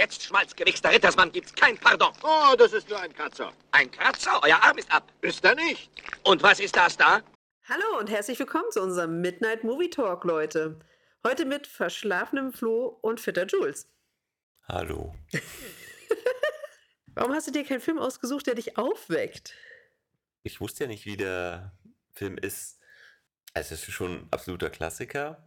Jetzt, schmalzgewichster Rittersmann, gibt's kein Pardon. Oh, das ist nur ein Kratzer. Ein Kratzer, euer Arm ist ab. Ist er nicht? Und was ist das da? Hallo und herzlich willkommen zu unserem Midnight Movie Talk, Leute. Heute mit verschlafenem Flo und fitter Jules. Hallo. Warum hast du dir keinen Film ausgesucht, der dich aufweckt? Ich wusste ja nicht, wie der Film ist. Es ist schon ein absoluter Klassiker.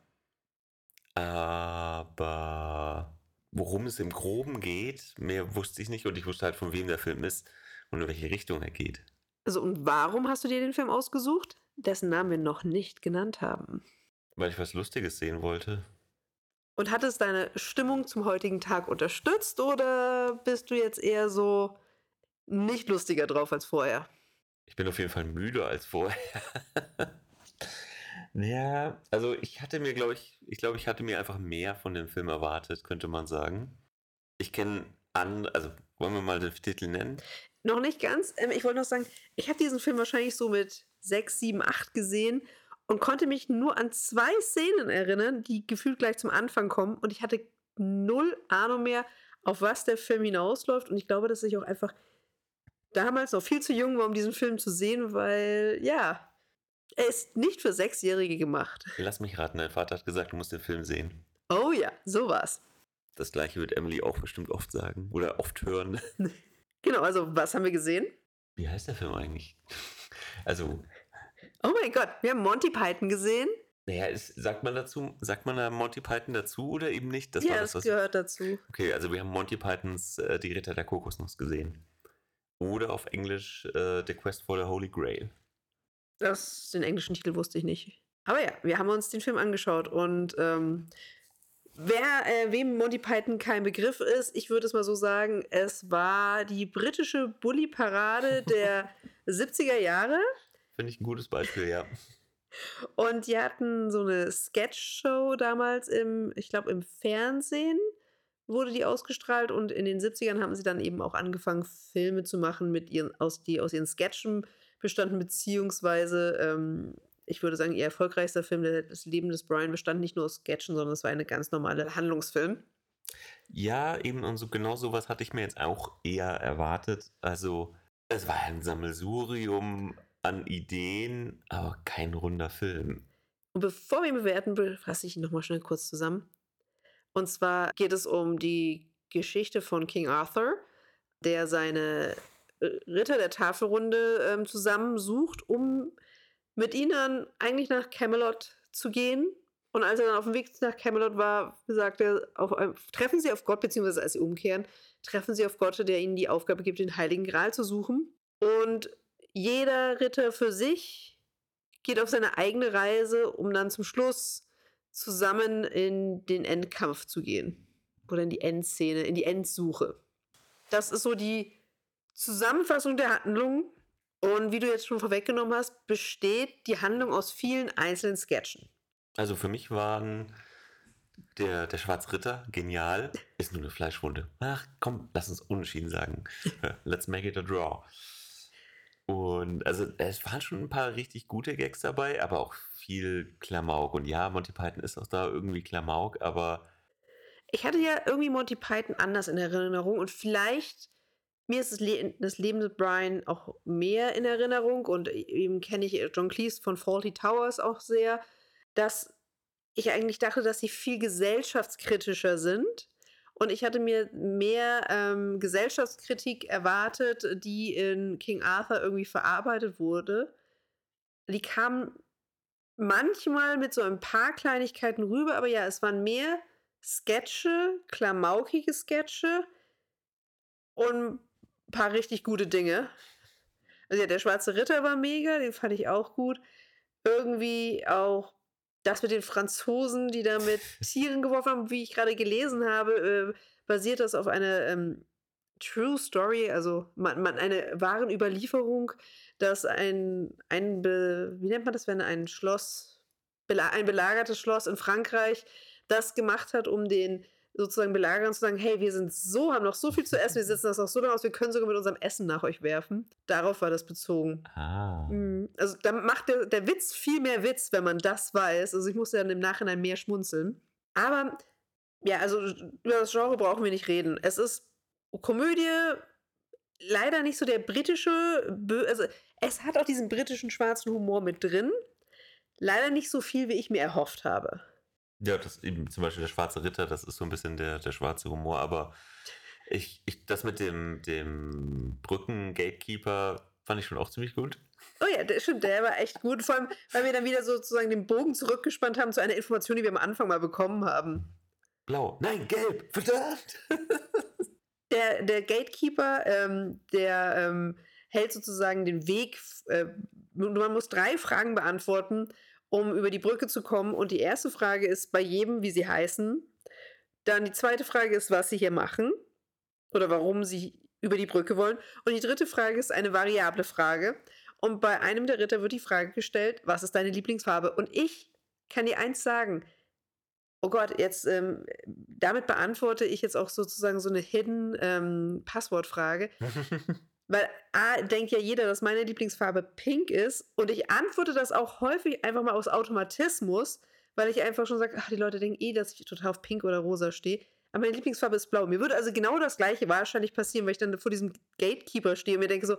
Aber worum es im Groben geht, mehr wusste ich nicht und ich wusste halt, von wem der Film ist und in welche Richtung er geht. Also, und warum hast du dir den Film ausgesucht, dessen Namen wir noch nicht genannt haben? Weil ich was Lustiges sehen wollte. Und hat es deine Stimmung zum heutigen Tag unterstützt oder bist du jetzt eher so nicht lustiger drauf als vorher? Ich bin auf jeden Fall müder als vorher. ja, also ich hatte mir, glaube ich, ich glaube, ich hatte mir einfach mehr von dem Film erwartet, könnte man sagen. Ich kenne an, also wollen wir mal den Titel nennen? Noch nicht ganz. Ähm, ich wollte noch sagen, ich habe diesen Film wahrscheinlich so mit 6, 7, 8 gesehen und konnte mich nur an zwei Szenen erinnern, die gefühlt gleich zum Anfang kommen. Und ich hatte null Ahnung mehr, auf was der Film hinausläuft. Und ich glaube, dass ich auch einfach damals noch viel zu jung war, um diesen Film zu sehen, weil, ja, er ist nicht für Sechsjährige gemacht. Lass mich raten, dein Vater hat gesagt, du musst den Film sehen. Oh ja, so war's. Das gleiche wird Emily auch bestimmt oft sagen oder oft hören. Genau, also was haben wir gesehen? Wie heißt der Film eigentlich? Also, Oh mein Gott, wir haben Monty Python gesehen. naja, ist, sagt man dazu, sagt man da Monty Python dazu oder eben nicht? Das ja, das, das, gehört dazu. Okay, also wir haben Monty Pythons äh, Die Ritter der Kokosnuss gesehen. Oder auf Englisch äh, The Quest for the Holy Grail. Das, den englischen Titel wusste ich nicht. Aber ja, wir haben uns den Film angeschaut und ähm, wer, äh, wem Monty Python kein Begriff ist, ich würde es mal so sagen, es war die britische Bully-Parade der 70er Jahre. Finde ich ein gutes Beispiel, ja. Und die hatten so eine Sketch-Show damals im, ich glaube, im Fernsehen wurde die ausgestrahlt und in den 70ern haben sie dann eben auch angefangen, Filme zu machen, mit ihren, aus, die aus ihren Sketchen bestanden, beziehungsweise, ähm, ich würde sagen, ihr erfolgreichster Film, das Leben des Brian, bestand nicht nur aus Sketchen, sondern es war eine ganz normale Handlungsfilm. Ja, eben und so genau sowas hatte ich mir jetzt auch eher erwartet. Also, es war ein Sammelsurium an Ideen, aber kein runder Film. Und bevor wir ihn bewerten, fasse ich ihn nochmal schnell kurz zusammen. Und zwar geht es um die Geschichte von King Arthur, der seine Ritter der Tafelrunde ähm, zusammensucht, um mit ihnen eigentlich nach Camelot zu gehen. Und als er dann auf dem Weg nach Camelot war, sagt er, auf, treffen sie auf Gott, beziehungsweise als sie umkehren, treffen sie auf Gott, der ihnen die Aufgabe gibt, den Heiligen Gral zu suchen. Und jeder Ritter für sich geht auf seine eigene Reise, um dann zum Schluss zusammen in den Endkampf zu gehen. Oder in die Endszene, in die Endsuche. Das ist so die Zusammenfassung der Handlung. Und wie du jetzt schon vorweggenommen hast, besteht die Handlung aus vielen einzelnen Sketchen. Also für mich waren der, der Schwarzritter genial. Ist nur eine Fleischwunde. Ach komm, lass uns unentschieden sagen. Let's make it a draw. Und also es waren schon ein paar richtig gute Gags dabei, aber auch viel Klamauk. Und ja, Monty Python ist auch da irgendwie Klamauk, aber Ich hatte ja irgendwie Monty Python anders in Erinnerung und vielleicht mir ist das, Le das Leben mit Brian auch mehr in Erinnerung und eben kenne ich John Cleese von Faulty Towers auch sehr, dass ich eigentlich dachte, dass sie viel gesellschaftskritischer sind. Und ich hatte mir mehr ähm, Gesellschaftskritik erwartet, die in King Arthur irgendwie verarbeitet wurde. Die kam manchmal mit so ein paar Kleinigkeiten rüber, aber ja, es waren mehr Sketche, klamaukige Sketche und paar richtig gute Dinge. Also ja, der Schwarze Ritter war mega, den fand ich auch gut. Irgendwie auch das mit den Franzosen, die da mit Tieren geworfen haben, wie ich gerade gelesen habe, äh, basiert das auf einer ähm, True Story, also man, man, eine wahren Überlieferung, dass ein, ein Be, wie nennt man das, wenn ein Schloss, ein belagertes Schloss in Frankreich das gemacht hat, um den sozusagen Belagerern zu sagen, hey, wir sind so, haben noch so viel zu essen, wir sitzen das noch so lange aus, wir können sogar mit unserem Essen nach euch werfen. Darauf war das bezogen. ah. Mhm. Also da macht der, der Witz viel mehr Witz, wenn man das weiß. Also ich musste dann im Nachhinein mehr schmunzeln. Aber Ja, also über das Genre brauchen wir nicht reden. Es ist Komödie, leider nicht so der britische, also es hat auch diesen britischen schwarzen Humor mit drin. Leider nicht so viel, wie ich mir erhofft habe. Ja, das eben zum Beispiel der Schwarze Ritter, das ist so ein bisschen der, der schwarze Humor, aber ich, ich, das mit dem, dem Brücken-Gatekeeper fand ich schon auch ziemlich gut. Oh ja, der, stimmt, der war echt gut. Vor allem, weil wir dann wieder sozusagen den Bogen zurückgespannt haben zu einer Information, die wir am Anfang mal bekommen haben. Blau. Nein, gelb. Verdammt. Der, der Gatekeeper, ähm, der ähm, hält sozusagen den Weg. Äh, man muss drei Fragen beantworten, um über die Brücke zu kommen. Und die erste Frage ist bei jedem, wie sie heißen. Dann die zweite Frage ist, was sie hier machen oder warum sie über die Brücke wollen. Und die dritte Frage ist eine variable Frage. Und bei einem der Ritter wird die Frage gestellt, was ist deine Lieblingsfarbe? Und ich kann dir eins sagen. Oh Gott, jetzt ähm, damit beantworte ich jetzt auch sozusagen so eine hidden ähm, Passwortfrage. Weil A, denkt ja jeder, dass meine Lieblingsfarbe pink ist. Und ich antworte das auch häufig einfach mal aus Automatismus, weil ich einfach schon sage, ach, die Leute denken eh, dass ich total auf pink oder rosa stehe. Aber meine Lieblingsfarbe ist blau. Mir würde also genau das gleiche wahrscheinlich passieren, weil ich dann vor diesem Gatekeeper stehe und mir denke so,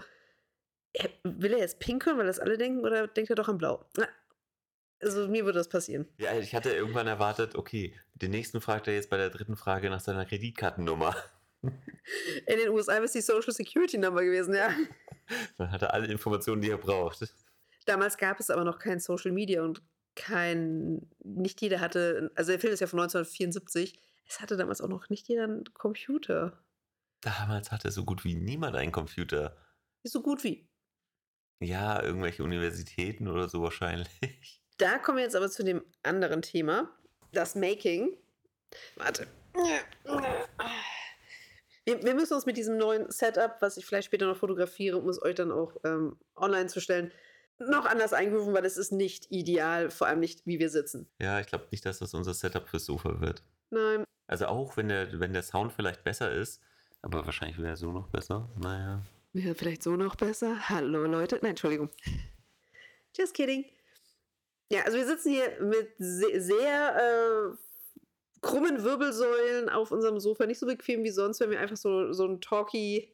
will er jetzt pink hören, weil das alle denken, oder denkt er doch an blau? Also mir würde das passieren. Ja, ich hatte irgendwann erwartet, okay, den nächsten fragt er jetzt bei der dritten Frage nach seiner Kreditkartennummer. In den USA ist die Social Security Number gewesen, ja. Dann hat er alle Informationen, die er braucht. Damals gab es aber noch kein Social Media und kein, nicht jeder hatte, also der Film ist ja von 1974, es hatte damals auch noch nicht jeder einen Computer. Damals hatte so gut wie niemand einen Computer. So gut wie. Ja, irgendwelche Universitäten oder so wahrscheinlich. Da kommen wir jetzt aber zu dem anderen Thema, das Making. Warte. Wir, wir müssen uns mit diesem neuen Setup, was ich vielleicht später noch fotografiere, um es euch dann auch ähm, online zu stellen, noch anders eingerufen, weil es ist nicht ideal, vor allem nicht, wie wir sitzen. Ja, ich glaube nicht, dass das unser Setup fürs Sofa wird. Nein. Also auch wenn der, wenn der Sound vielleicht besser ist, aber wahrscheinlich wäre er so noch besser. Naja. Wäre vielleicht so noch besser. Hallo Leute. Nein, Entschuldigung. Just kidding. Ja, also wir sitzen hier mit sehr, sehr äh, krummen Wirbelsäulen auf unserem Sofa. Nicht so bequem wie sonst, wenn wir einfach so, so eine talky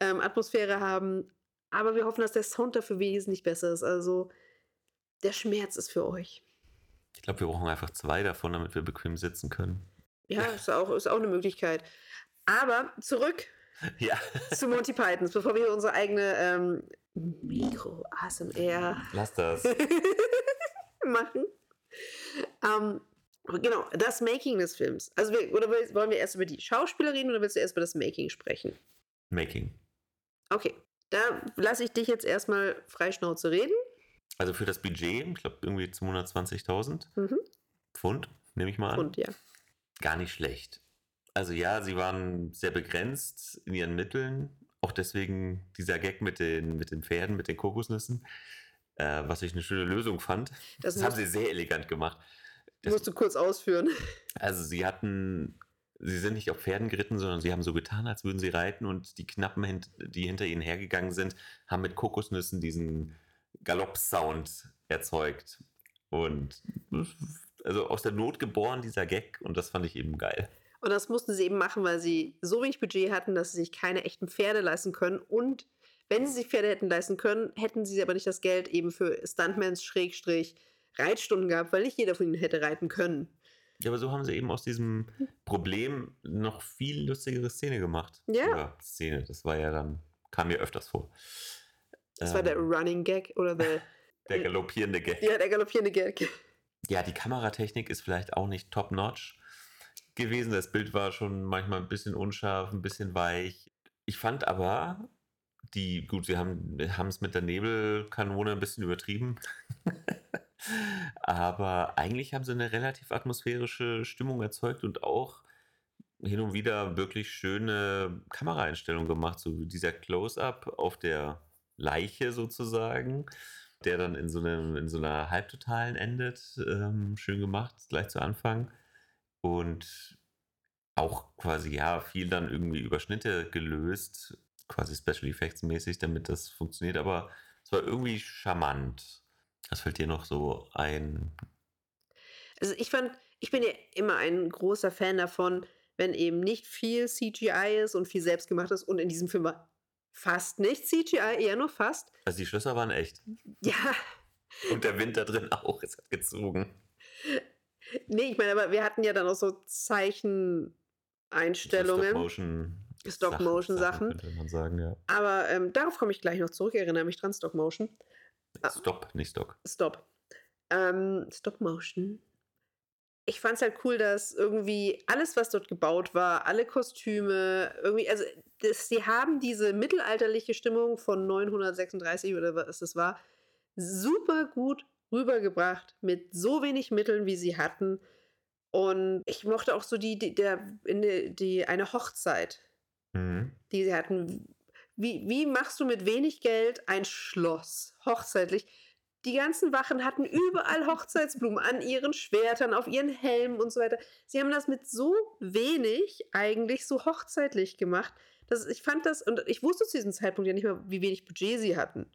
ähm, Atmosphäre haben. Aber wir hoffen, dass der Sound dafür wesentlich besser ist. Also der Schmerz ist für euch. Ich glaube, wir brauchen einfach zwei davon, damit wir bequem sitzen können. Ja, ist auch, ist auch eine Möglichkeit. Aber zurück ja. zu Monty Pythons, bevor wir unsere eigene ähm, Mikro-ASMR Lass das. machen. Ähm, genau, das Making des Films. Also wir, oder wollen wir erst über die Schauspieler reden oder willst du erst über das Making sprechen? Making. Okay, da lasse ich dich jetzt erstmal freischnauze reden. Also für das Budget, ich glaube irgendwie 220.000 Mhm. Pfund, nehme ich mal an. Und ja. Gar nicht schlecht. Also ja, sie waren sehr begrenzt in ihren Mitteln. Auch deswegen dieser Gag mit den, mit den Pferden, mit den Kokosnüssen, äh, was ich eine schöne Lösung fand. Das Das, haben sie sehr elegant gemacht. Das, musst du kurz ausführen. also sie hatten, sie sind nicht auf Pferden geritten, sondern sie haben so getan, als würden sie reiten und die Knappen, die hinter ihnen hergegangen sind, haben mit Kokosnüssen diesen Galopp-Sound erzeugt. Und also aus der Not geboren, dieser Gag, und das fand ich eben geil. Und das mussten sie eben machen, weil sie so wenig Budget hatten, dass sie sich keine echten Pferde leisten können. Und wenn sie sich Pferde hätten leisten können, hätten sie aber nicht das Geld eben für Stuntmans Schrägstrich Reitstunden gehabt, weil nicht jeder von ihnen hätte reiten können. Ja, aber so haben sie eben aus diesem Problem noch viel lustigere Szene gemacht. Ja. Oder Szene, das war ja dann, kam mir öfters vor. Das war der Ähm, Running Gag oder der, der galoppierende Gag. ja, der galoppierende Gag. Ja, die Kameratechnik ist vielleicht auch nicht top-notch gewesen. Das Bild war schon manchmal ein bisschen unscharf, ein bisschen weich. Ich fand aber, die, gut, sie haben es mit der Nebelkanone ein bisschen übertrieben. aber eigentlich haben sie eine relativ atmosphärische Stimmung erzeugt und auch hin und wieder wirklich schöne Kameraeinstellungen gemacht. So dieser Close-up auf der Leiche sozusagen der dann in so, einem, in so einer Halbtotalen endet. Ähm, schön gemacht, gleich zu Anfang. Und auch quasi, ja, viel dann irgendwie über Schnitte gelöst, quasi Special Effects mäßig, damit das funktioniert. Aber es war irgendwie charmant. Was fällt dir noch so ein? Also ich fand, ich bin ja immer ein großer Fan davon, wenn eben nicht viel CGI ist und viel selbstgemacht ist. Und in diesem Film war fast nicht CGI, eher nur fast. Also die Schlösser waren echt. Ja, Und der Wind da drin auch. Es hat gezogen. nee, ich meine, aber wir hatten ja dann auch so Zeicheneinstellungen. Stop-Motion. Stop-Motion-Sachen. Könnte man sagen, ja. Aber ähm, darauf komme ich gleich noch zurück. Ich erinnere mich dran, Stop Motion. Ah. Stop, nicht Stock. Stop. Ähm, Stop Motion. Ich fand es halt cool, dass irgendwie alles, was dort gebaut war, alle Kostüme, irgendwie, also das, sie haben diese mittelalterliche Stimmung von 936 oder was es war, super gut rübergebracht mit so wenig Mitteln, wie sie hatten. Und ich mochte auch so die, die, der, in die, die eine Hochzeit, Mhm. die sie hatten. Wie, wie machst du mit wenig Geld ein Schloss hochzeitlich? Die ganzen Wachen hatten überall Hochzeitsblumen an ihren Schwertern, auf ihren Helmen und so weiter. Sie haben das mit so wenig eigentlich so hochzeitlich gemacht. Dass ich fand das, und ich wusste zu diesem Zeitpunkt ja nicht mehr, wie wenig Budget sie hatten.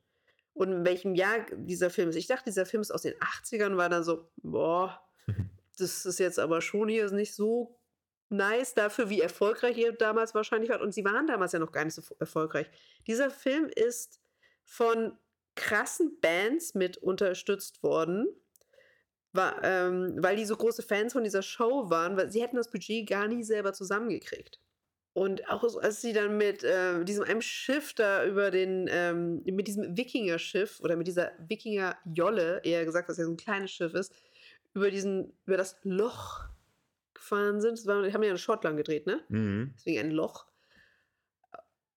Und in welchem Jahr dieser Film ist. Ich dachte, dieser Film ist aus den 80ern, war dann so, boah, das ist jetzt aber schon hier nicht so nice dafür, wie erfolgreich ihr damals wahrscheinlich wart. Und sie waren damals ja noch gar nicht so erfolgreich. Dieser Film ist von krassen Bands mit unterstützt worden, ähm, weil die so große Fans von dieser Show waren, weil sie hätten das Budget gar nie selber zusammengekriegt. Und auch als sie dann mit äh, diesem einem Schiff da über den, ähm, mit diesem Wikinger-Schiff oder mit dieser Wikinger-Jolle, eher gesagt, was ja so ein kleines Schiff ist, über diesen, über das Loch gefahren sind. War, die haben ja in Schottland gedreht, ne? Mhm. Deswegen ein Loch.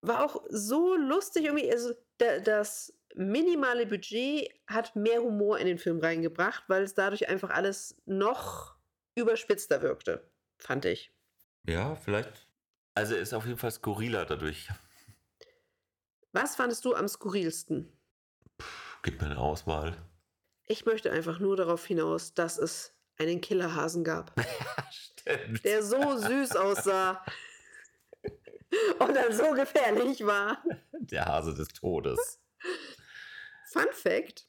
War auch so lustig irgendwie. Also da, das minimale Budget hat mehr Humor in den Film reingebracht, weil es dadurch einfach alles noch überspitzter wirkte, fand ich. Ja, vielleicht. Also ist auf jeden Fall skurriler dadurch. Was fandest du am skurrilsten? Gib mir eine Auswahl. Ich möchte einfach nur darauf hinaus, dass es einen Killerhasen gab, Stimmt. der so süß aussah und dann so gefährlich war. Der Hase des Todes. Fun Fact: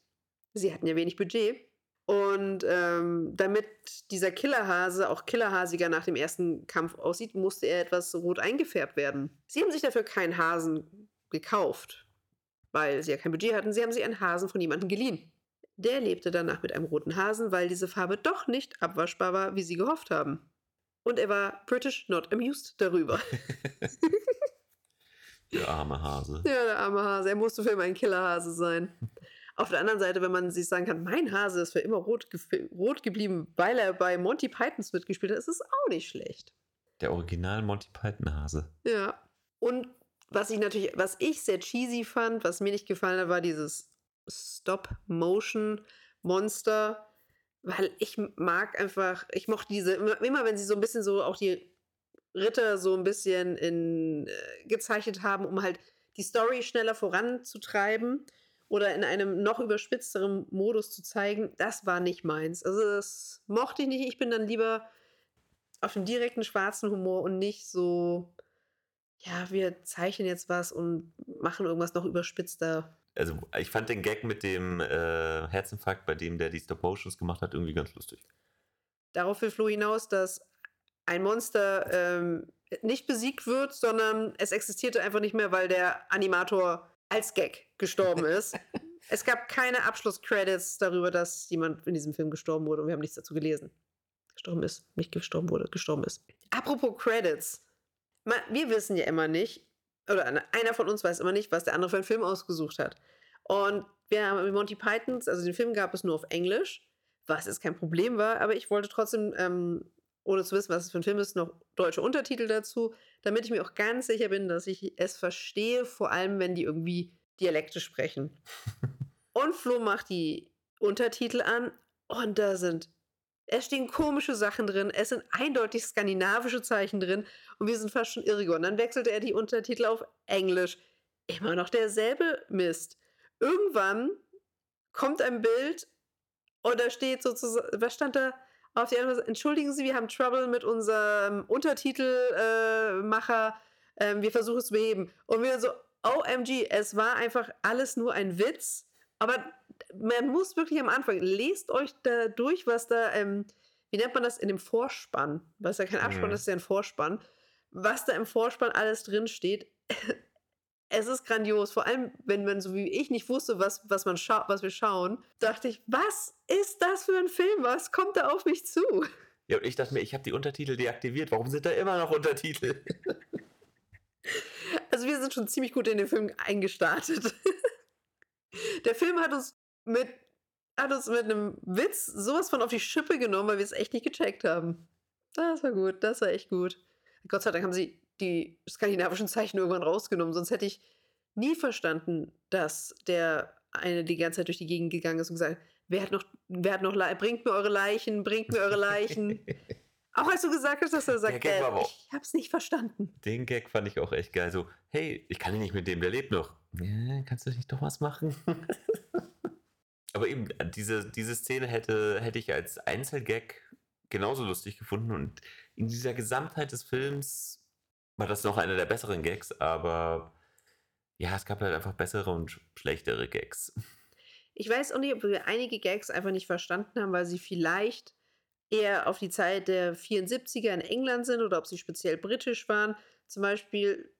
Sie hatten ja wenig Budget. Und ähm, damit dieser Killerhase auch killerhasiger nach dem ersten Kampf aussieht, musste er etwas rot eingefärbt werden. Sie haben sich dafür keinen Hasen gekauft, weil sie ja kein Budget hatten. Sie haben sich einen Hasen von jemandem geliehen. Der lebte danach mit einem roten Hasen, weil diese Farbe doch nicht abwaschbar war, wie sie gehofft haben. Und er war British not amused darüber. Der arme Hase. Ja, der arme Hase. Er musste für immer ein Killerhase sein. Auf der anderen Seite, wenn man sich sagen kann, mein Hase ist für immer rot, gef- rot geblieben, weil er bei Monty Pythons mitgespielt hat, ist es auch nicht schlecht. Der Original Monty Python Hase. Ja. Und was ich natürlich, was ich sehr cheesy fand, was mir nicht gefallen hat, war dieses Stop-Motion-Monster. Weil ich mag einfach, ich mochte diese, immer, wenn sie so ein bisschen so auch die Ritter so ein bisschen in, äh, gezeichnet haben, um halt die Story schneller voranzutreiben oder in einem noch überspitzteren Modus zu zeigen, das war nicht meins. Also das mochte ich nicht. Ich bin dann lieber auf dem direkten schwarzen Humor und nicht so, ja, wir zeichnen jetzt was und machen irgendwas noch überspitzter. Also ich fand den Gag mit dem äh, Herzinfarkt, bei dem der die Stop Motions gemacht hat, irgendwie ganz lustig. Darauf will Flo hinaus, dass ein Monster ähm, nicht besiegt wird, sondern es existierte einfach nicht mehr, weil der Animator als Gag gestorben ist. es gab keine Abschlusscredits darüber, dass jemand in diesem Film gestorben wurde und wir haben nichts dazu gelesen. Gestorben ist, nicht gestorben wurde, gestorben ist. Apropos Credits. Ma- Wir wissen ja immer nicht, oder einer von uns weiß immer nicht, was der andere für einen Film ausgesucht hat. Und wir haben Monty Pythons, also den Film gab es nur auf Englisch, was jetzt kein Problem war, aber ich wollte trotzdem, ähm, ohne zu wissen, was es für ein Film ist, noch deutsche Untertitel dazu, damit ich mir auch ganz sicher bin, dass ich es verstehe, vor allem wenn die irgendwie Dialekte sprechen. und Flo macht die Untertitel an und da sind, es stehen komische Sachen drin, es sind eindeutig skandinavische Zeichen drin und wir sind fast schon irre geworden. Dann wechselte er die Untertitel auf Englisch. Immer noch derselbe Mist. Irgendwann kommt ein Bild und da steht sozusagen, was stand da auf die andere Seite? Entschuldigen Sie, wir haben Trouble mit unserem Untertitelmacher. Äh, ähm, wir versuchen es zu beheben. Und wir so, OMG, es war einfach alles nur ein Witz. Aber man muss wirklich am Anfang, lest euch da durch, was da ähm, wie nennt man das, in dem Vorspann, es ja kein Abspann, Mhm. das ist ja ein Vorspann, was da im Vorspann alles drin steht. Es ist grandios, vor allem wenn man so wie ich nicht wusste, was, was, man was wir schauen, dachte ich, was ist das für ein Film? Was kommt da auf mich zu? Ja, und ich dachte mir, ich habe die Untertitel deaktiviert. Warum sind da immer noch Untertitel? Also wir sind schon ziemlich gut in den Film eingestartet. Der Film hat uns mit, hat uns mit einem Witz sowas von auf die Schippe genommen, weil wir es echt nicht gecheckt haben. Das war gut, das war echt gut. Gott sei Dank haben sie die skandinavischen Zeichen irgendwann rausgenommen, sonst hätte ich nie verstanden, dass der eine die ganze Zeit durch die Gegend gegangen ist und gesagt, wer hat noch, wer hat noch, Le- bringt mir eure Leichen, bringt mir eure Leichen. Auch als du gesagt hast, dass er sagt, äh, ich hab's nicht verstanden. Den Gag fand ich auch echt geil. So, hey, ich kann nicht mit dem, der lebt noch. Ja, kannst du nicht doch was machen? Aber eben, äh, diese, diese Szene hätte, hätte ich als Einzelgag genauso lustig gefunden. Und in dieser Gesamtheit des Films war das noch einer der besseren Gags, aber ja, es gab halt einfach bessere und sch- schlechtere Gags. Ich weiß auch nicht, ob wir einige Gags einfach nicht verstanden haben, weil sie vielleicht eher auf die Zeit der 74er in England sind oder ob sie speziell britisch waren. Zum Beispiel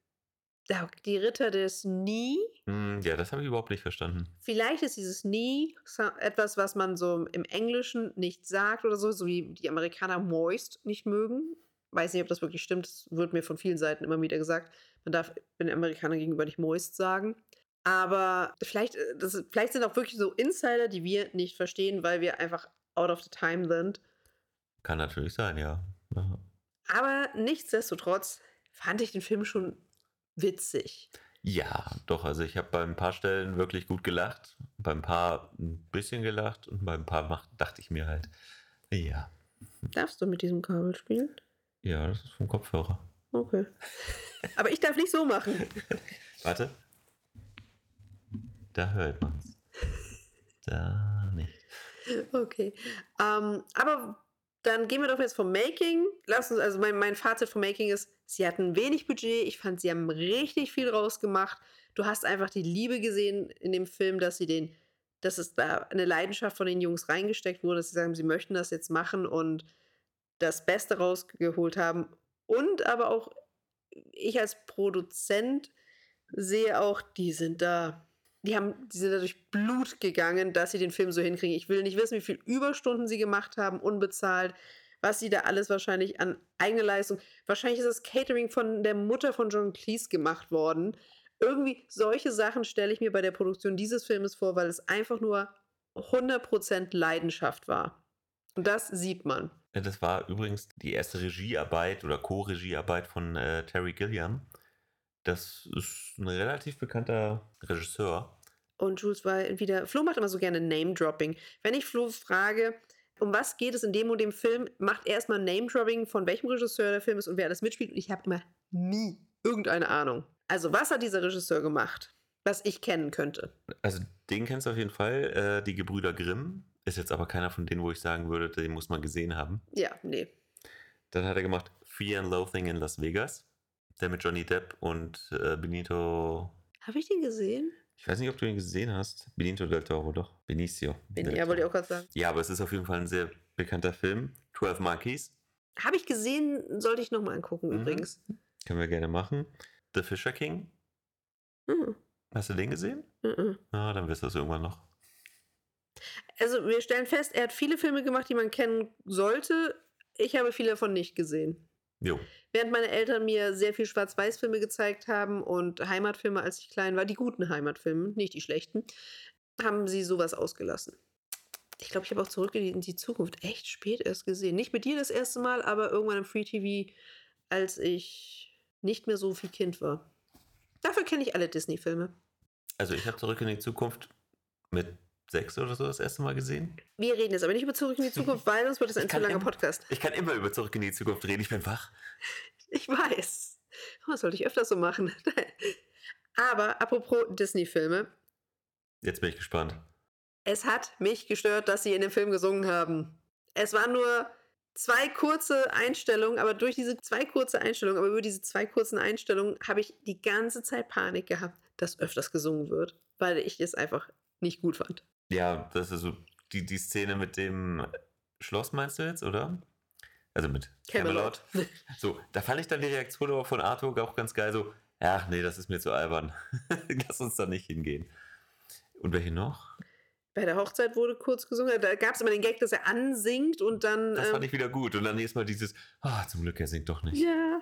die Ritter des Nie. Hm, ja, das habe ich überhaupt nicht verstanden. Vielleicht ist dieses Nie etwas, was man so im Englischen nicht sagt oder so, so wie die Amerikaner moist nicht mögen. Weiß nicht, ob das wirklich stimmt. Das wird mir von vielen Seiten immer wieder gesagt. Man darf den Amerikanern gegenüber nicht moist sagen. Aber vielleicht, äh, das, vielleicht sind auch wirklich so Insider, die wir nicht verstehen, weil wir einfach out of the time sind. Kann natürlich sein, ja. ja. Aber nichtsdestotrotz fand ich den Film schon witzig. Ja, doch, also ich habe bei ein paar Stellen wirklich gut gelacht, bei ein paar ein bisschen gelacht und bei ein paar dachte ich mir halt, ja, Darfst du mit diesem Kabel spielen? ja, das ist vom Kopfhörer. Okay. Aber ich darf nicht so machen. Warte. Da hört man's. Da nicht. Okay. Ähm, aber dann gehen wir doch jetzt vom Making. Lass uns, also mein, mein Fazit vom Making ist, sie hatten wenig Budget. Ich fand, sie haben richtig viel rausgemacht. Du hast einfach die Liebe gesehen in dem Film, dass sie den, dass es da eine Leidenschaft von den Jungs reingesteckt wurde, dass sie sagen, sie möchten das jetzt machen und das Beste rausgeholt haben. Und aber auch ich als Produzent sehe auch, die sind da, die haben, die sind da durch Blut gegangen, dass sie den Film so hinkriegen. Ich will nicht wissen, wie viel Überstunden sie gemacht haben, unbezahlt, was sie da alles wahrscheinlich an eigene Leistung. Wahrscheinlich ist das Catering von der Mutter von John Cleese gemacht worden. Irgendwie solche Sachen stelle ich mir bei der Produktion dieses Filmes vor, weil es einfach nur 100% Leidenschaft war. Und das sieht man. Das war übrigens die erste Regiearbeit oder Co-Regiearbeit von äh, Terry Gilliam. Das ist ein relativ bekannter Regisseur. Und Jules war wieder. Flo macht immer so gerne Name-Dropping. Wenn ich Flo frage, um was geht es in dem und dem Film, macht er erstmal Name-Dropping, von welchem Regisseur der Film ist und wer alles mitspielt. Und ich habe immer nie irgendeine Ahnung. Also, was hat dieser Regisseur gemacht, was ich kennen könnte? Also den kennst du auf jeden Fall. Äh, die Gebrüder Grimm. Ist jetzt aber keiner von denen, wo ich sagen würde, den muss man gesehen haben. Ja, nee. Dann hat er gemacht Fear and Loathing in Las Vegas. Der mit Johnny Depp und äh, Benito. Habe ich den gesehen? Ich weiß nicht, ob du ihn gesehen hast. Benito del Toro, doch. Benicio. Del ja, wollte ich auch gerade sagen. Ja, aber es ist auf jeden Fall ein sehr bekannter Film. 12 Monkeys. Habe ich gesehen, sollte ich nochmal angucken, Mhm. übrigens. Können wir gerne machen. The Fisher King. Mhm. Hast du den gesehen? Mhm. Ah, dann wirst du es irgendwann noch. Also, wir stellen fest, er hat viele Filme gemacht, die man kennen sollte. Ich habe viele davon nicht gesehen. Jo. Während meine Eltern mir sehr viel Schwarz-Weiß-Filme gezeigt haben und Heimatfilme, als ich klein war, die guten Heimatfilme, nicht die schlechten, haben sie sowas ausgelassen. Ich glaube, ich habe auch zurück in die, in die Zukunft echt spät erst gesehen. Nicht mit dir das erste Mal, aber irgendwann im Free TV, als ich nicht mehr so viel Kind war. Dafür kenne ich alle Disney-Filme. Also ich habe Zurück in die Zukunft mit sechs oder so das erste Mal gesehen. Wir reden jetzt aber nicht über Zurück in die Zukunft, weil sonst wird es ein zu langer Podcast. Ich kann immer über Zurück in die Zukunft reden. Ich bin wach. Ich weiß. Das sollte ich öfter so machen. Aber apropos Disney-Filme, Jetzt bin ich gespannt. es hat mich gestört, dass sie in dem Film gesungen haben. Es waren nur zwei kurze Einstellungen, aber durch diese zwei kurze Einstellungen, aber über diese zwei kurzen Einstellungen habe ich die ganze Zeit Panik gehabt, dass öfters gesungen wird, weil ich es einfach nicht gut fand. Ja, das ist so die, die Szene mit dem Schloss, meinst du jetzt, oder? Also mit Camelot. Camelot. So, da fand ich dann die Reaktion aber von Arthur auch ganz geil. So, ach nee, das ist mir zu albern. Lass uns da nicht hingehen. Und welche noch? Bei der Hochzeit wurde kurz gesungen. Da gab es immer den Gag, dass er ansingt und dann. Das ähm, fand ich wieder gut. Und dann nächstes Mal dieses, ah, zum Glück, er singt doch nicht. Ja.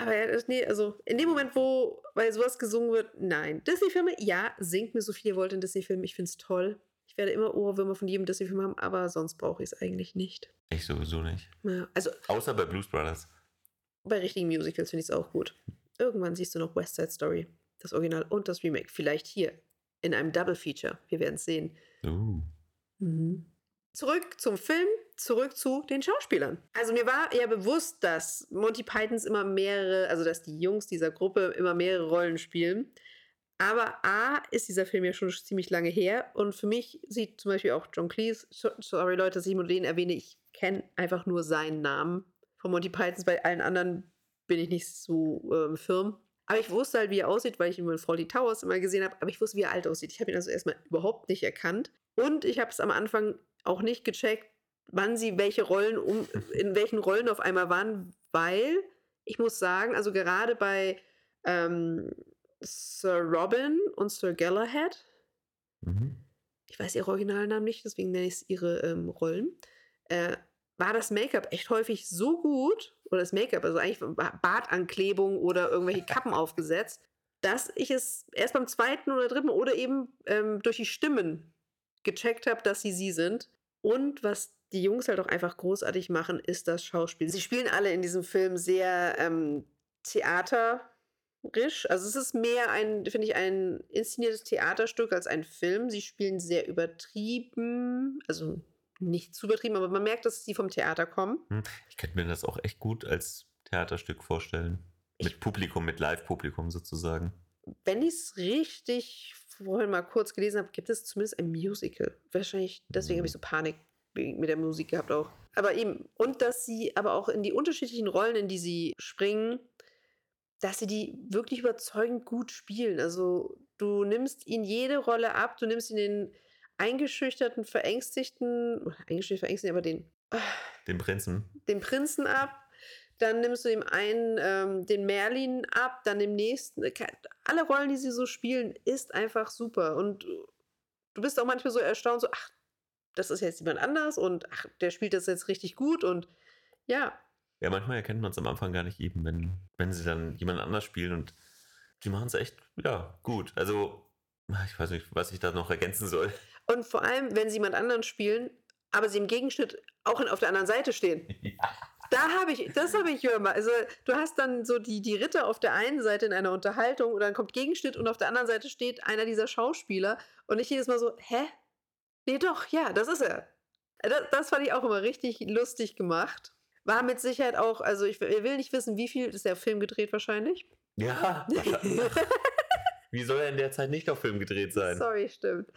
Aber nee, also in dem Moment, wo bei sowas gesungen wird, nein. Disney-Filme, ja, singt mir so viel ihr wollt in Disney-Filmen. Ich finde es toll. Ich werde immer Ohrwürmer von jedem Disney-Film haben, aber sonst brauche ich es eigentlich nicht. Ich sowieso nicht. Ja, also Außer bei Blues Brothers. bei richtigen Musicals finde ich es auch gut. Irgendwann siehst du noch West Side Story, das Original und das Remake. Vielleicht hier in einem Double Feature. Wir werden es sehen. Uh. Mhm. Zurück zum Film, zurück zu den Schauspielern. Also mir war ja bewusst, dass Monty Pythons immer mehrere, also dass die Jungs dieser Gruppe immer mehrere Rollen spielen. Aber A ist dieser Film ja schon ziemlich lange her und für mich sieht zum Beispiel auch John Cleese, so- sorry Leute, dass ich nur den erwähne, ich kenne einfach nur seinen Namen von Monty Pythons, bei allen anderen bin ich nicht so ähm, firm. Aber ich wusste halt, wie er aussieht, weil ich ihn in Faulty Towers immer gesehen habe. Aber ich wusste, wie er alt aussieht. Ich habe ihn also erstmal überhaupt nicht erkannt. Und ich habe es am Anfang auch nicht gecheckt, wann sie welche Rollen um, in welchen Rollen auf einmal waren, weil ich muss sagen, also gerade bei ähm, Sir Robin und Sir Galahad, Mhm. ich weiß ihre Originalnamen nicht, deswegen nenne ich es ihre ähm, Rollen, äh, war das Make-up echt häufig so gut, oder das Make-up, also eigentlich Ba- Bartanklebung oder irgendwelche Kappen aufgesetzt, dass ich es erst beim zweiten oder dritten oder eben ähm, durch die Stimmen gecheckt habe, dass sie sie sind. Und was die Jungs halt auch einfach großartig machen, ist das Schauspiel. Sie spielen alle in diesem Film sehr ähm, theaterisch. Also es ist mehr ein, finde ich, ein inszeniertes Theaterstück als ein Film. Sie spielen sehr übertrieben, also nicht zu übertrieben, aber man merkt, dass sie vom Theater kommen. Hm. Ich könnte mir das auch echt gut als Theaterstück vorstellen. Mit Publikum, mit Live-Publikum sozusagen. Wenn ich es richtig vorhin mal kurz gelesen habe, gibt es zumindest ein Musical. Wahrscheinlich, deswegen habe ich so Panik mit der Musik gehabt auch. Aber eben, und dass sie aber auch in die unterschiedlichen Rollen, in die sie springen, dass sie die wirklich überzeugend gut spielen. Also du nimmst ihnen jede Rolle ab, du nimmst ihnen den eingeschüchterten, verängstigten, oder eingeschüchtert, verängstigten, aber den, Den Prinzen. den Prinzen ab, dann nimmst du dem einen ähm, den Merlin ab, dann dem nächsten. äh, Alle Rollen, die sie so spielen, ist einfach super. Und du bist auch manchmal so erstaunt, so, ach, das ist jetzt jemand anders und ach, der spielt das jetzt richtig gut und ja, Ja, manchmal erkennt man es am Anfang gar nicht eben, wenn, wenn sie dann jemand anders spielen und die machen es echt, ja, gut. Also, ich weiß nicht, was ich da noch ergänzen soll. Und vor allem, wenn sie jemand anderen spielen, aber sie im Gegenschnitt auch auf der anderen Seite stehen. Da habe ich, das habe ich immer. Also du hast dann so die, die Ritter auf der einen Seite in einer Unterhaltung und dann kommt Gegenschnitt und auf der anderen Seite steht einer dieser Schauspieler und ich jedes Mal so, hä? Nee, doch, ja, das ist er. Das, das fand ich auch immer richtig lustig gemacht. War mit Sicherheit auch, also ich will will nicht wissen, wie viel ist der Film gedreht wahrscheinlich. Ja. Wie soll er in der Zeit nicht auf Film gedreht sein? Sorry, stimmt.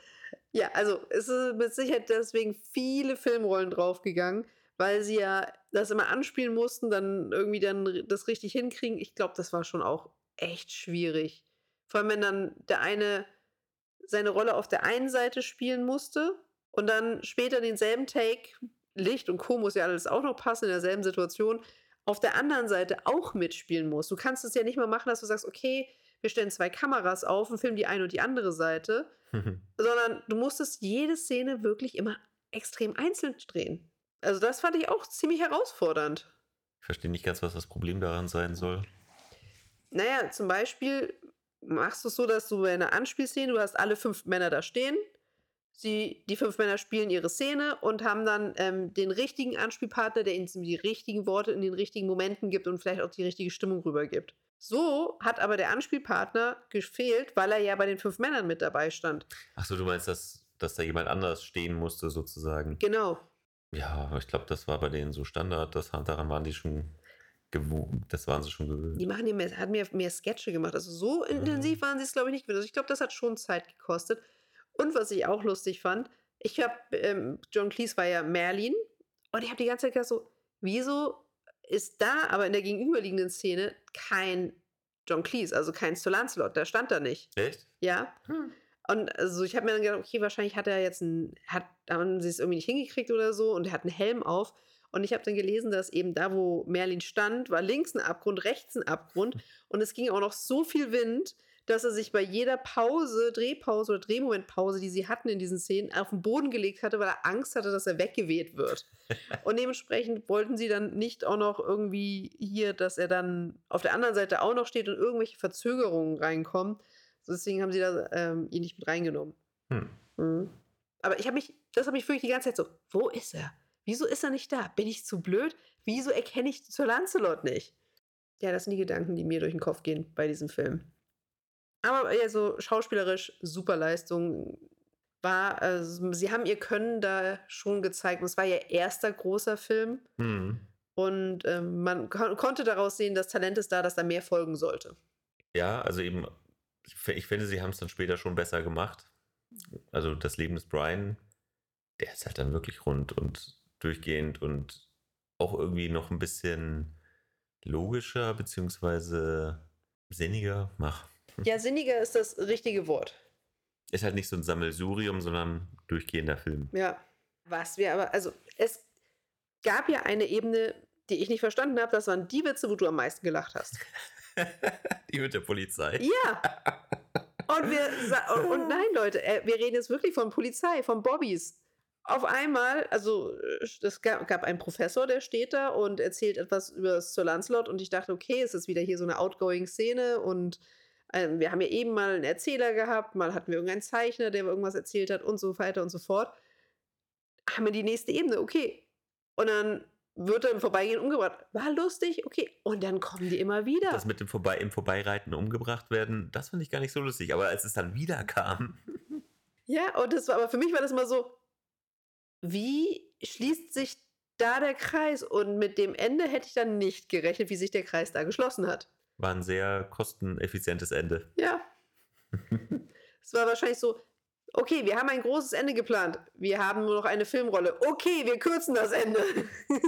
Ja, also es ist mit Sicherheit deswegen viele Filmrollen draufgegangen, weil sie ja das immer anspielen mussten, dann irgendwie dann das richtig hinkriegen. Ich glaube, das war schon auch echt schwierig. Vor allem, wenn dann der eine seine Rolle auf der einen Seite spielen musste und dann später denselben Take, Licht und Co. muss ja alles auch noch passen in derselben Situation, auf der anderen Seite auch mitspielen muss. Du kannst es ja nicht mal machen, dass du sagst, okay, wir stellen zwei Kameras auf und filmen die eine und die andere Seite, sondern du musstest jede Szene wirklich immer extrem einzeln drehen. Also das fand ich auch ziemlich herausfordernd. Ich verstehe nicht ganz, was das Problem daran sein soll. Naja, zum Beispiel machst du es so, dass du bei einer Anspielszene, du hast alle fünf Männer da stehen, sie, die fünf Männer spielen ihre Szene und haben dann ähm, den richtigen Anspielpartner, der ihnen die richtigen Worte in den richtigen Momenten gibt und vielleicht auch die richtige Stimmung rübergibt. So hat aber der Anspielpartner gefehlt, weil er ja bei den fünf Männern mit dabei stand. Achso, du meinst, dass, dass da jemand anders stehen musste, sozusagen. Genau. Ja, aber ich glaube, das war bei denen so Standard. Das, daran waren die schon gewohnt. Das waren sie schon gewöhnt. Die machen ja mehr, hat mehr, mehr Sketche gemacht. Also so intensiv waren sie es, glaube ich, nicht. gewesen. Also ich glaube, das hat schon Zeit gekostet. Und was ich auch lustig fand, ich habe, ähm, John Cleese war ja Merlin und ich habe die ganze Zeit gedacht so, wieso ist da aber in der gegenüberliegenden Szene kein John Cleese, also kein Sir Lancelot, der stand da nicht. Echt? Ja. Und also ich habe mir dann gedacht, okay, wahrscheinlich hat er jetzt ein, hat, haben sie es irgendwie nicht hingekriegt oder so und er hat einen Helm auf. Und ich habe dann gelesen, dass eben da, wo Merlin stand, war links ein Abgrund, rechts ein Abgrund. Und es ging auch noch so viel Wind, dass er sich bei jeder Pause, Drehpause oder Drehmomentpause, die sie hatten in diesen Szenen, auf den Boden gelegt hatte, weil er Angst hatte, dass er weggeweht wird. Und dementsprechend wollten sie dann nicht auch noch irgendwie hier, dass er dann auf der anderen Seite auch noch steht und irgendwelche Verzögerungen reinkommen. Deswegen haben sie da ähm, ihn nicht mit reingenommen. Hm. Mhm. Aber ich habe mich, das habe ich wirklich die ganze Zeit so, wo ist er? Wieso ist er nicht da? Bin ich zu blöd? Wieso erkenne ich Sir Lancelot nicht? Ja, das sind die Gedanken, die mir durch den Kopf gehen bei diesem Film. Aber ja, so schauspielerisch super Leistung war, also, sie haben ihr Können da schon gezeigt. Und es war ihr erster großer Film. Hm. Und ähm, man kon konnte daraus sehen, das Talent ist da, dass da mehr folgen sollte. Ja, also eben, ich finde, sie haben es dann später schon besser gemacht. Also das Leben des Brian, der ist halt dann wirklich rund und durchgehend und auch irgendwie noch ein bisschen logischer beziehungsweise sinniger. Mach. Ja, sinniger ist das richtige Wort. Ist halt nicht so ein Sammelsurium, sondern durchgehender Film. Ja. Was wir aber, also es gab ja eine Ebene, die ich nicht verstanden habe, das waren die Witze, wo du am meisten gelacht hast. Die mit der Polizei. Ja. Und wir und nein, Leute, äh, wir reden jetzt wirklich von Polizei, von Bobbys. Auf einmal, also äh, es gab, gab einen Professor, der steht da und erzählt etwas über Sir Lancelot und ich dachte, okay, es ist wieder hier so eine outgoing Szene und ähm, wir haben ja eben mal einen Erzähler gehabt, mal hatten wir irgendeinen Zeichner, der irgendwas erzählt hat und so weiter und so fort. Haben wir die nächste Ebene, okay. Und dann wird er im Vorbeigehen umgebracht. War lustig, okay. Und dann kommen die immer wieder. Das mit dem Vorbei im Vorbeireiten umgebracht werden, das fand ich gar nicht so lustig. Aber als es dann wieder kam, Ja, und das war, aber für mich war das immer so, wie schließt sich da der Kreis? Und mit dem Ende hätte ich dann nicht gerechnet, wie sich der Kreis da geschlossen hat. war ein sehr kosteneffizientes Ende. Ja. es war wahrscheinlich so, okay, wir haben ein großes Ende geplant. Wir haben nur noch eine Filmrolle. Okay, wir kürzen das Ende.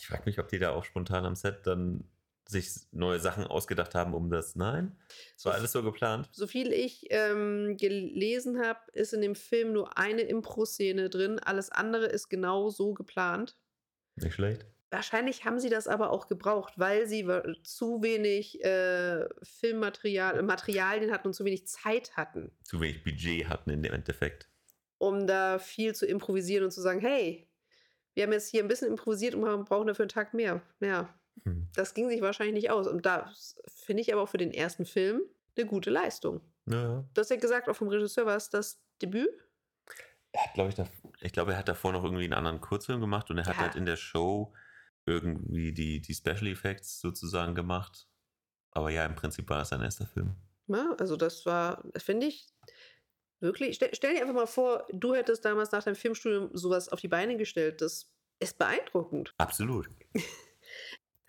Ich frage mich, ob die da auch spontan am Set dann sich neue Sachen ausgedacht haben, um das. Nein? Es war alles so geplant. so viel ich ähm, gelesen habe, ist in dem Film nur eine Impro-Szene drin. Alles andere ist genau so geplant. Nicht schlecht. Wahrscheinlich haben sie das aber auch gebraucht, weil sie zu wenig äh, Filmmaterial, Materialien hatten und zu wenig Zeit hatten, Zu wenig Budget hatten in dem Endeffekt. um da viel zu improvisieren und zu sagen, hey, wir haben jetzt hier ein bisschen improvisiert und wir brauchen dafür einen Tag mehr. Ja, Hm. das ging sich wahrscheinlich nicht aus. Und da finde ich aber auch für den ersten Film eine gute Leistung. Ja. Du hast ja gesagt, auch vom Regisseur war es das Debüt. Er hat, glaube ich, da, ich glaube, er hat davor noch irgendwie einen anderen Kurzfilm gemacht und er hat Ja. halt in der Show irgendwie die, die Special Effects sozusagen gemacht. Aber ja, im Prinzip war das sein erster Film. Ja, also das war, finde ich, wirklich. Stell, stell dir einfach mal vor, du hättest damals nach deinem Filmstudium sowas auf die Beine gestellt. Das ist beeindruckend. Absolut.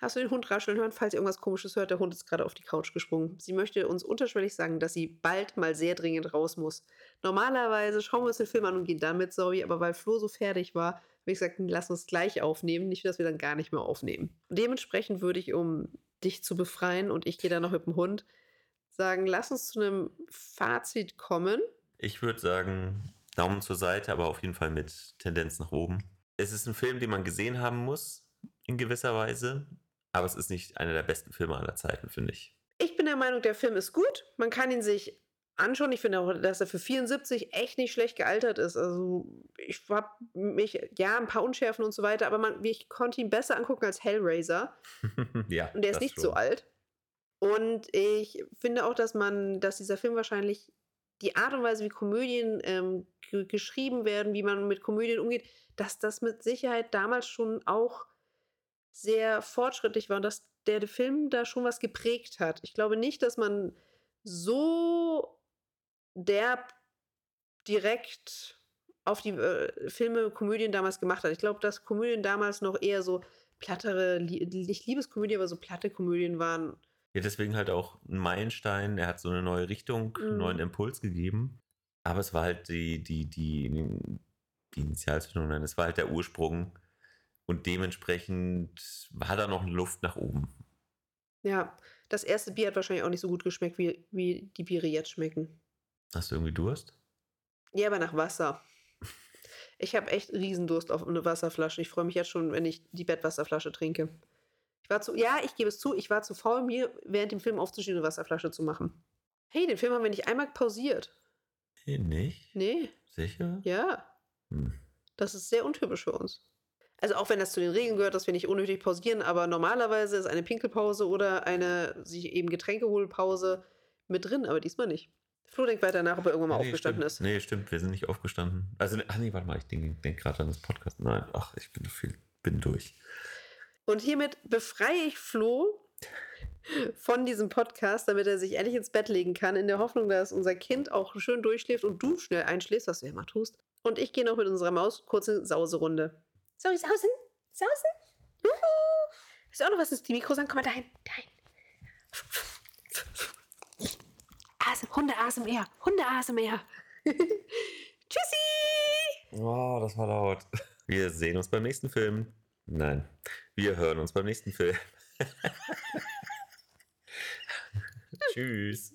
Hast du den Hund rascheln hören, falls ihr irgendwas komisches hört? Der Hund ist gerade auf die Couch gesprungen. Sie möchte uns unterschwellig sagen, dass sie bald mal sehr dringend raus muss. Normalerweise schauen wir uns den Film an und gehen dann mit Zoe, aber weil Flo so fertig war, habe ich gesagt, lass uns gleich aufnehmen, nicht, dass wir dann gar nicht mehr aufnehmen. Dementsprechend würde ich, um dich zu befreien und ich gehe dann noch mit dem Hund, sagen, lass uns zu einem Fazit kommen. Ich würde sagen, Daumen zur Seite, aber auf jeden Fall mit Tendenz nach oben. Es ist ein Film, den man gesehen haben muss, in gewisser Weise. Aber es ist nicht einer der besten Filme aller Zeiten, finde ich. Ich bin der Meinung, der Film ist gut. Man kann ihn sich anschauen. Ich finde auch, dass er für 74 echt nicht schlecht gealtert ist. Also ich habe mich, ja, ein paar Unschärfen und so weiter, aber man, ich konnte ihn besser angucken als Hellraiser. ja. Und der ist nicht schon. so alt. Und ich finde auch, dass man, dass dieser Film wahrscheinlich die Art und Weise, wie Komödien ähm, ge- geschrieben werden, wie man mit Komödien umgeht, dass das mit Sicherheit damals schon auch sehr fortschrittlich war und dass der Film da schon was geprägt hat. Ich glaube nicht, dass man so derb direkt auf die äh, Filme, Komödien damals gemacht hat. Ich glaube, dass Komödien damals noch eher so plattere, nicht Liebeskomödie, aber so platte Komödien waren. Ja, deswegen halt auch ein Meilenstein. Er hat so eine neue Richtung, einen Mhm. neuen Impuls gegeben. Aber es war halt die, die, die, die Initialzündung, nein, es war halt der Ursprung. Und dementsprechend war da noch Luft nach oben. Ja, das erste Bier hat wahrscheinlich auch nicht so gut geschmeckt, wie, wie die Biere jetzt schmecken. Hast du irgendwie Durst? Ja, aber nach Wasser. Ich habe echt Riesendurst auf eine Wasserflasche. Ich freue mich jetzt schon, wenn ich die Bettwasserflasche trinke. Ich war zu, ja, ich gebe es zu, ich war zu faul, mir während dem Film aufzustehen, eine Wasserflasche zu machen. Hey, den Film haben wir nicht einmal pausiert. Nee, nicht? Nee, Sicher? ja. Hm. Das ist sehr untypisch für uns. Also auch wenn das zu den Regeln gehört, dass wir nicht unnötig pausieren, aber normalerweise ist eine Pinkelpause oder eine sich eben Getränkeholpause mit drin, aber diesmal nicht. Flo denkt weiter nach, ob er irgendwann mal Nee, aufgestanden stimmt. ist. Nee, stimmt, wir sind nicht aufgestanden. Also, ach nee, warte mal, ich denke denk gerade an das Podcast. Nein, ach, ich bin, viel, bin durch. Und hiermit befreie ich Flo von diesem Podcast, damit er sich endlich ins Bett legen kann, in der Hoffnung, dass unser Kind auch schön durchschläft und du schnell einschläfst, was du ja immer tust. Und ich gehe noch mit unserer Maus kurze Sauserunde. Ich sausen? Sausen? Juhu. Willst du auch noch was ins Mikro sagen? Komm mal dahin. Dahin. Asem, Hunde ASMR. Hunde ASMR. Tschüssi! Oh, das war laut. Wir sehen uns beim nächsten Film. Nein, wir hören uns beim nächsten Film. Tschüss.